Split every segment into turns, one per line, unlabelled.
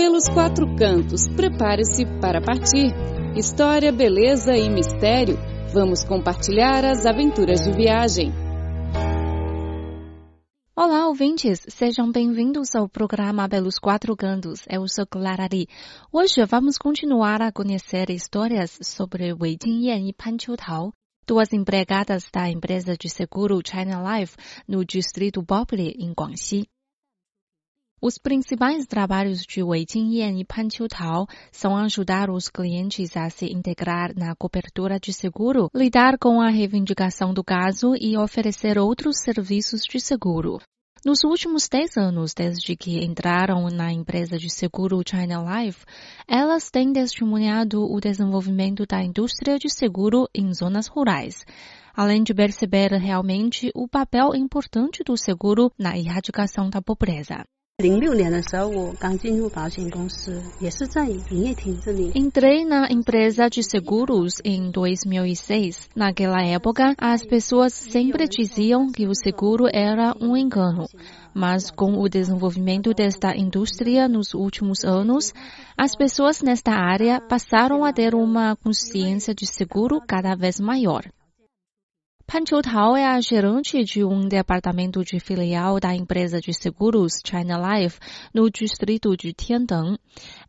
pelos quatro cantos. Prepare-se para partir. História, beleza e mistério. Vamos compartilhar as aventuras de viagem.
Olá, ouvintes! Sejam bem-vindos ao programa Pelos Quatro Cantos. Eu sou Clara Lee. Hoje vamos continuar a conhecer histórias sobre Wei Jingyan e Pan Qiutao, duas empregadas da empresa de seguro China Life no distrito Bopli, em Guangxi. Os principais trabalhos de Wei Jingyan e Pan Qiutao são ajudar os clientes a se integrar na cobertura de seguro, lidar com a reivindicação do caso e oferecer outros serviços de seguro. Nos últimos 10 anos, desde que entraram na empresa de seguro China Life, elas têm testemunhado o desenvolvimento da indústria de seguro em zonas rurais, além de perceber realmente o papel importante do seguro na erradicação da pobreza. Entrei na empresa de seguros em 2006. Naquela época, as pessoas sempre diziam que o seguro era um engano. Mas com o desenvolvimento desta indústria nos últimos anos, as pessoas nesta área passaram a ter uma consciência de seguro cada vez maior. Pan Qiutao é a gerente de um departamento de filial da empresa de seguros China Life no distrito de Tiandeng.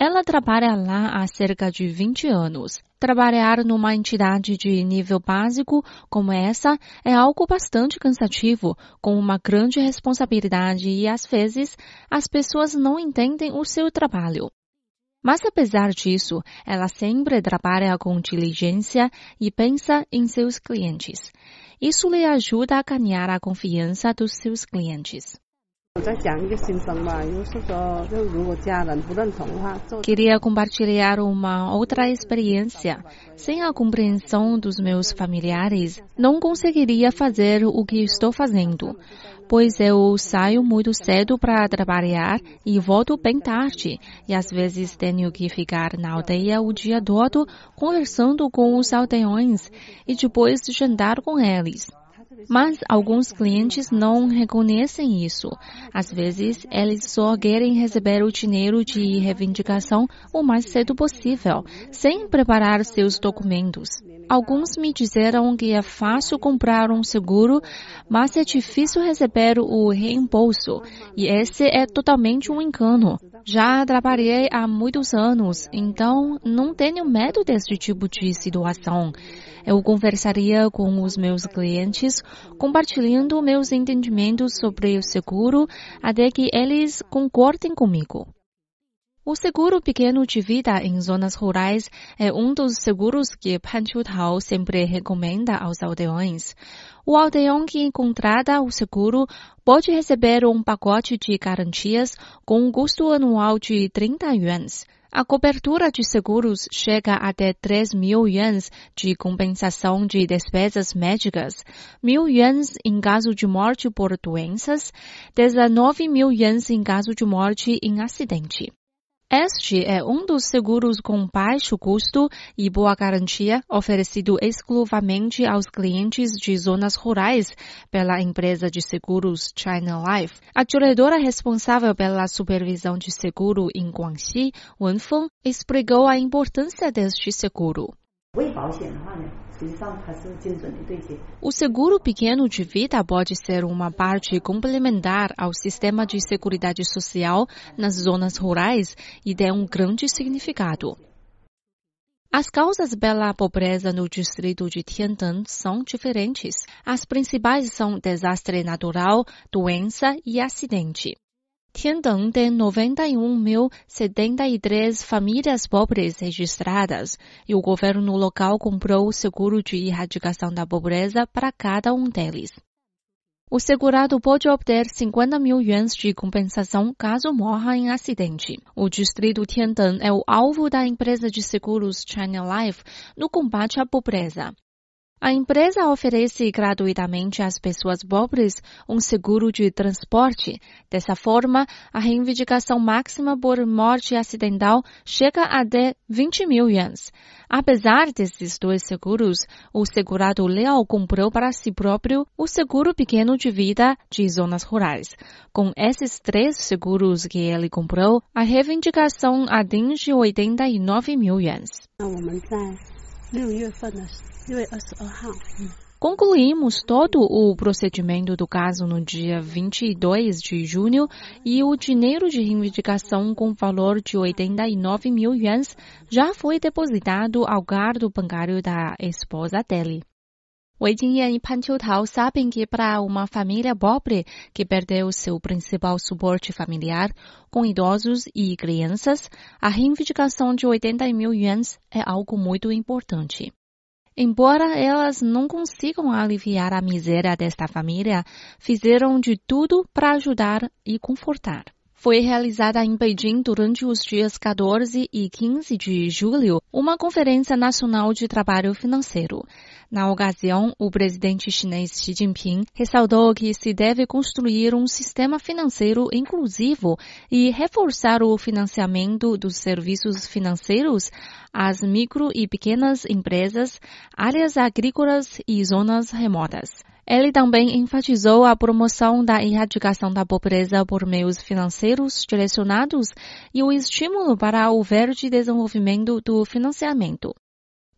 Ela trabalha lá há cerca de 20 anos. Trabalhar numa entidade de nível básico como essa é algo bastante cansativo, com uma grande responsabilidade e às vezes as pessoas não entendem o seu trabalho. Mas apesar disso, ela sempre trabalha com diligência e pensa em seus clientes. Isso lhe ajuda a ganhar a confiança dos seus clientes. Queria compartilhar uma outra experiência. Sem a compreensão dos meus familiares, não conseguiria fazer o que estou fazendo, pois eu saio muito cedo para trabalhar e volto bem tarde, e às vezes tenho que ficar na aldeia o dia todo conversando com os aldeões e depois jantar com eles. Mas alguns clientes não reconhecem isso. Às vezes, eles só querem receber o dinheiro de reivindicação o mais cedo possível, sem preparar seus documentos. Alguns me disseram que é fácil comprar um seguro, mas é difícil receber o reembolso, e esse é totalmente um engano. Já trabalhei há muitos anos, então não tenho medo desse tipo de situação. Eu conversaria com os meus clientes, compartilhando meus entendimentos sobre o seguro, até que eles concordem comigo. O seguro pequeno de vida em zonas rurais é um dos seguros que Pan Qiutao sempre recomenda aos aldeões. O aldeão que contrata o seguro pode receber um pacote de garantias com um custo anual de 30 yuans. A cobertura de seguros chega até 3 mil yuans de compensação de despesas médicas, mil yuans em caso de morte por doenças, 19 mil yuans em caso de morte em acidente. Este é um dos seguros com baixo custo e boa garantia oferecido exclusivamente aos clientes de zonas rurais pela empresa de seguros China Life. A diretora responsável pela supervisão de seguro em Guangxi, Wenfeng, explicou a importância deste seguro. O seguro pequeno de vida pode ser uma parte complementar ao sistema de seguridade social nas zonas rurais e tem um grande significado. As causas pela pobreza no distrito de Tiandeng são diferentes. As principais são desastre natural, doença e acidente. Tiandeng tem 91.073 famílias pobres registradas e o governo local comprou o seguro de erradicação da pobreza para cada um deles. O segurado pode obter 50 mil yuans de compensação caso morra em acidente. O distrito Tiandeng é o alvo da empresa de seguros China Life no combate à pobreza. A empresa oferece gratuitamente às pessoas pobres um seguro de transporte. Dessa forma, a reivindicação máxima por morte acidental chega a até 20 mil yuans. Apesar desses dois seguros, o segurado leal comprou para si próprio o seguro pequeno de vida de zonas rurais. Com esses três seguros que ele comprou, a reivindicação atinge 89 mil yuans. Concluímos todo o procedimento do caso no dia 22 de junho e o dinheiro de reivindicação com valor de 89 mil yuans já foi depositado ao guardo bancário da esposa dele. Wei Jingyan e Pan Qiutao sabem que para uma família pobre que perdeu seu principal suporte familiar, com idosos e crianças, a reivindicação de 80 mil yuans é algo muito importante. Embora elas não consigam aliviar a miséria desta família, fizeram de tudo para ajudar e confortar. Foi realizada em Beijing durante os dias 14 e 15 de julho uma Conferência Nacional de Trabalho Financeiro. Na ocasião, o presidente chinês Xi Jinping ressaltou que se deve construir um sistema financeiro inclusivo e reforçar o financiamento dos serviços financeiros às micro e pequenas empresas, áreas agrícolas e zonas remotas. Ele também enfatizou a promoção da erradicação da pobreza por meios financeiros direcionados e o estímulo para o verde desenvolvimento do financiamento.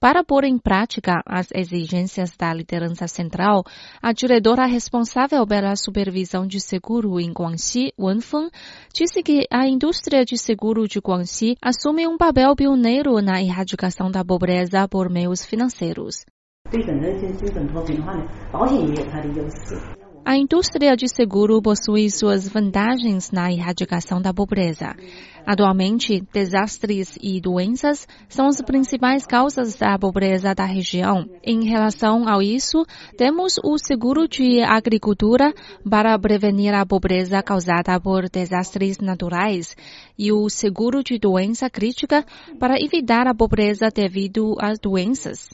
Para pôr em prática as exigências da liderança central, a diretora responsável pela supervisão de seguro em Guangxi, Wen Feng, disse que a indústria de seguro de Guangxi assume um papel pioneiro na erradicação da pobreza por meios financeiros. A indústria de seguro possui suas vantagens na erradicação da pobreza. Atualmente, desastres e doenças são as principais causas da pobreza da região. Em relação a isso, temos o seguro de agricultura para prevenir a pobreza causada por desastres naturais e o seguro de doença crítica para evitar a pobreza devido às doenças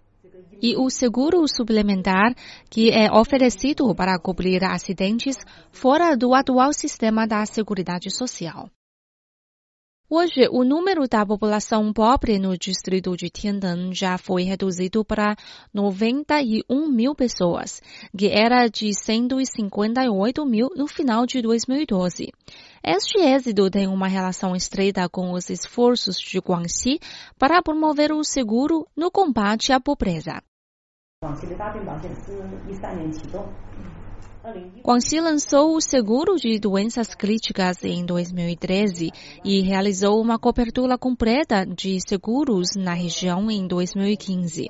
e o seguro suplementar que é oferecido para cobrir acidentes fora do atual sistema da Seguridade Social. Hoje, o número da população pobre no distrito de Tiandan já foi reduzido para 91 mil pessoas, que era de 158 mil no final de 2012. Este êxito tem uma relação estreita com os esforços de Guangxi para promover o seguro no combate à pobreza. Guangxi lançou o seguro de doenças críticas em 2013 e realizou uma cobertura completa de seguros na região em 2015.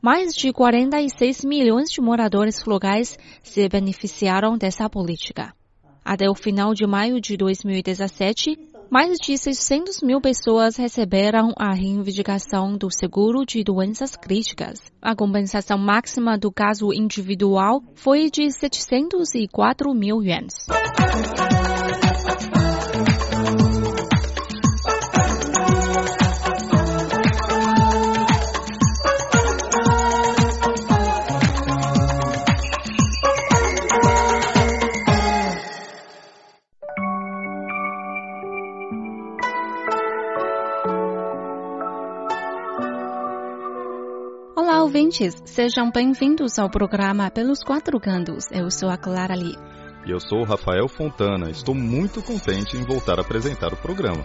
Mais de 46 milhões de moradores locais se beneficiaram dessa política. Até o final de maio de 2017, mais de 600 mil pessoas receberam a reivindicação do seguro de doenças críticas. A compensação máxima do caso individual foi de 704 mil yuans. Ouvintes, sejam bem-vindos ao programa Pelos Quatro Cantos. Eu sou a Clara Lee.
E eu sou o Rafael Fontana. Estou muito contente em voltar a apresentar o programa.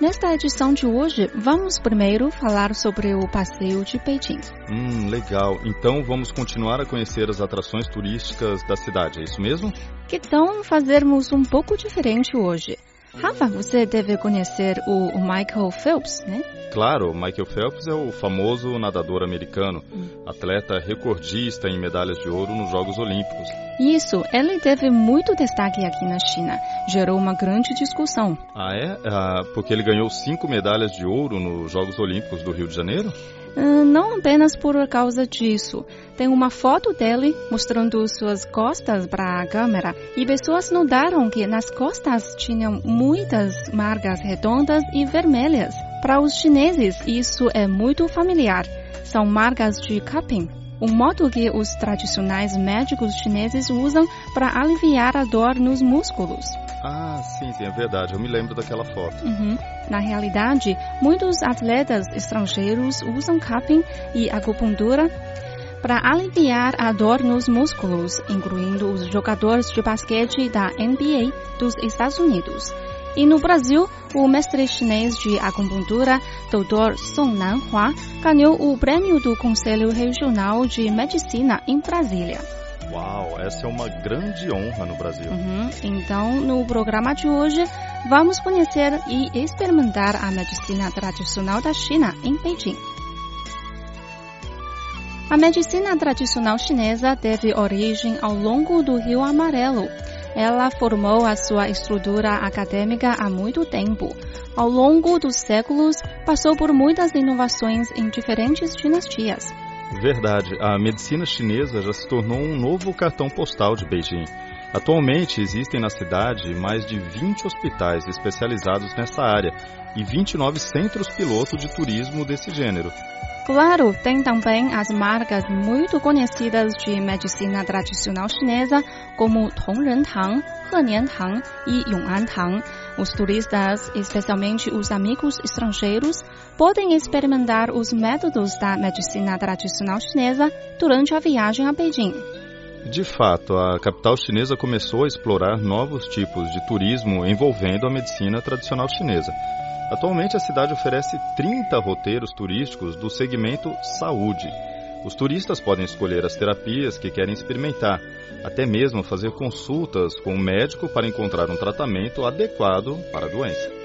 Nesta edição de hoje, vamos primeiro falar sobre o passeio de Beijing.
Hum, legal. Então vamos continuar a conhecer as atrações turísticas da cidade, é isso mesmo?
Que tal fazermos um pouco diferente hoje? Rafa, você deve conhecer o Michael Phelps, né?
Claro, Michael Phelps é o famoso nadador americano, hum. atleta recordista em medalhas de ouro nos Jogos Olímpicos.
Isso, ele teve muito destaque aqui na China. Gerou uma grande discussão.
Ah, é? Ah, porque ele ganhou cinco medalhas de ouro nos Jogos Olímpicos do Rio de Janeiro?
Ah, não apenas por causa disso. Tem uma foto dele mostrando suas costas para a câmera e pessoas notaram que nas costas tinham muitas marcas redondas e vermelhas. Para os chineses, isso é muito familiar. São marcas de capim.
Um modo que os tradicionais médicos chineses usam para aliviar a dor nos músculos.
Ah, sim, sim, é verdade. Eu me lembro daquela foto.
Uhum. Na realidade, muitos atletas estrangeiros usam cupping e acupuntura para aliviar a dor nos músculos, incluindo os jogadores de basquete da NBA dos Estados Unidos. E no Brasil, o mestre chinês de acupuntura, Dr. Song Nanhua, ganhou o prêmio do Conselho Regional de Medicina em Brasília.
Uau, essa é uma grande honra no Brasil.
Uhum. Então, no programa de hoje, vamos conhecer e experimentar a medicina tradicional da China em Beijing. A medicina tradicional chinesa teve origem ao longo do Rio Amarelo. Ela formou a sua estrutura acadêmica há muito tempo. Ao longo dos séculos, passou por muitas inovações em diferentes dinastias.
Verdade, a medicina chinesa já se tornou um novo cartão postal de Beijing. Atualmente existem na cidade mais de 20 hospitais especializados nessa área e 29 centros piloto de turismo desse gênero.
Claro, tem também as marcas muito conhecidas de medicina tradicional chinesa, como Tongren-tang, Henian-tang e Yong'an-tang. Os turistas, especialmente os amigos estrangeiros, podem experimentar os métodos da medicina tradicional chinesa durante a viagem a Beijing.
De fato, a capital chinesa começou a explorar novos tipos de turismo envolvendo a medicina tradicional chinesa. Atualmente, a cidade oferece 30 roteiros turísticos do segmento saúde. Os turistas podem escolher as terapias que querem experimentar, até mesmo fazer consultas com o um médico para encontrar um tratamento adequado para a doença.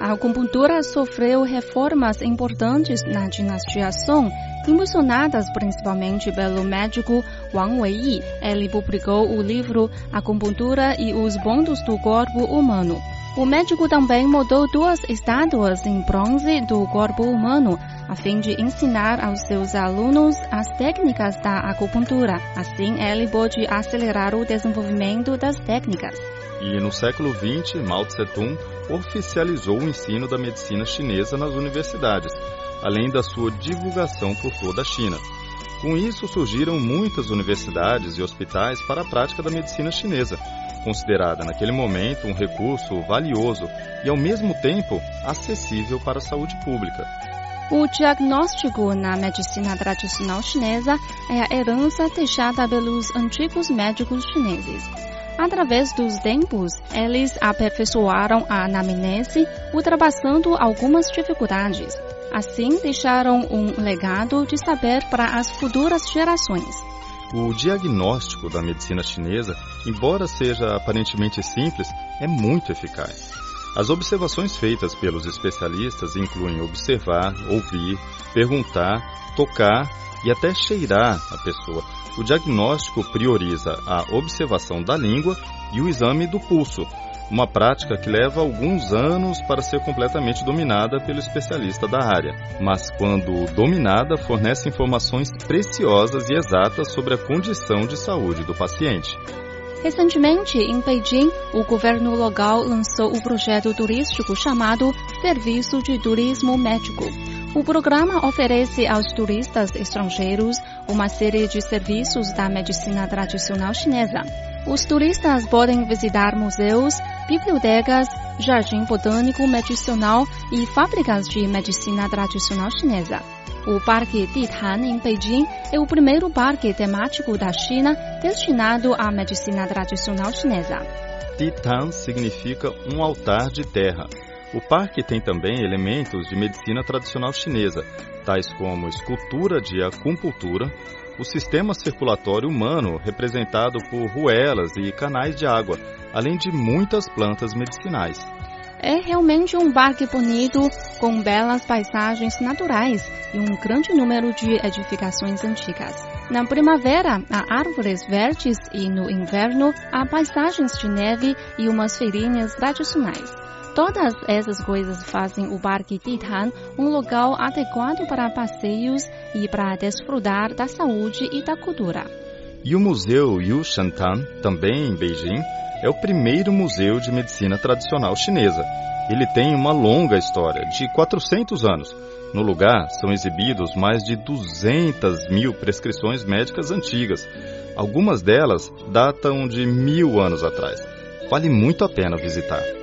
A acupuntura sofreu reformas importantes na dinastia Song, impulsionadas principalmente pelo médico Wang Weiyi. Ele publicou o livro Acupuntura e os Bondos do Corpo Humano. O médico também mudou duas estátuas em bronze do corpo humano, a fim de ensinar aos seus alunos as técnicas da acupuntura. Assim, ele pôde acelerar o desenvolvimento das técnicas.
E no século XX, Mao Tse-tung oficializou o ensino da medicina chinesa nas universidades, além da sua divulgação por toda a China. Com isso, surgiram muitas universidades e hospitais para a prática da medicina chinesa, considerada naquele momento um recurso valioso e, ao mesmo tempo, acessível para a saúde pública.
O diagnóstico na medicina tradicional chinesa é a herança deixada pelos antigos médicos chineses. Através dos tempos, eles aperfeiçoaram a anamnese, ultrapassando algumas dificuldades. Assim, deixaram um legado de saber para as futuras gerações.
O diagnóstico da medicina chinesa, embora seja aparentemente simples, é muito eficaz. As observações feitas pelos especialistas incluem observar, ouvir, perguntar, tocar e até cheirar a pessoa. O diagnóstico prioriza a observação da língua e o exame do pulso, uma prática que leva alguns anos para ser completamente dominada pelo especialista da área, mas quando dominada, fornece informações preciosas e exatas sobre a condição de saúde do paciente.
Recentemente, em Beijing, o governo local lançou o projeto turístico chamado Serviço de Turismo Médico. O programa oferece aos turistas estrangeiros uma série de serviços da medicina tradicional chinesa. Os turistas podem visitar museus, bibliotecas, jardim botânico medicinal e fábricas de medicina tradicional chinesa. O Parque Ditan, em Beijing, é o primeiro parque temático da China destinado à medicina tradicional chinesa.
Ditan significa um altar de terra. O parque tem também elementos de medicina tradicional chinesa, tais como escultura de acupuntura, o sistema circulatório humano representado por ruelas e canais de água, além de muitas plantas medicinais.
É realmente um parque bonito, com belas paisagens naturais e um grande número de edificações antigas. Na primavera, há árvores verdes e no inverno, há paisagens de neve e umas feirinhas tradicionais. Todas essas coisas fazem o Parque Titan um local adequado para passeios e para desfrutar da saúde e da cultura.
E o Museu Yushantan, também em Beijing, é o primeiro museu de medicina tradicional chinesa. Ele tem uma longa história, de 400 anos, No lugar são exibidos mais de 200 mil prescrições médicas antigas. Algumas delas datam de mil anos atrás. Vale muito a pena visitar.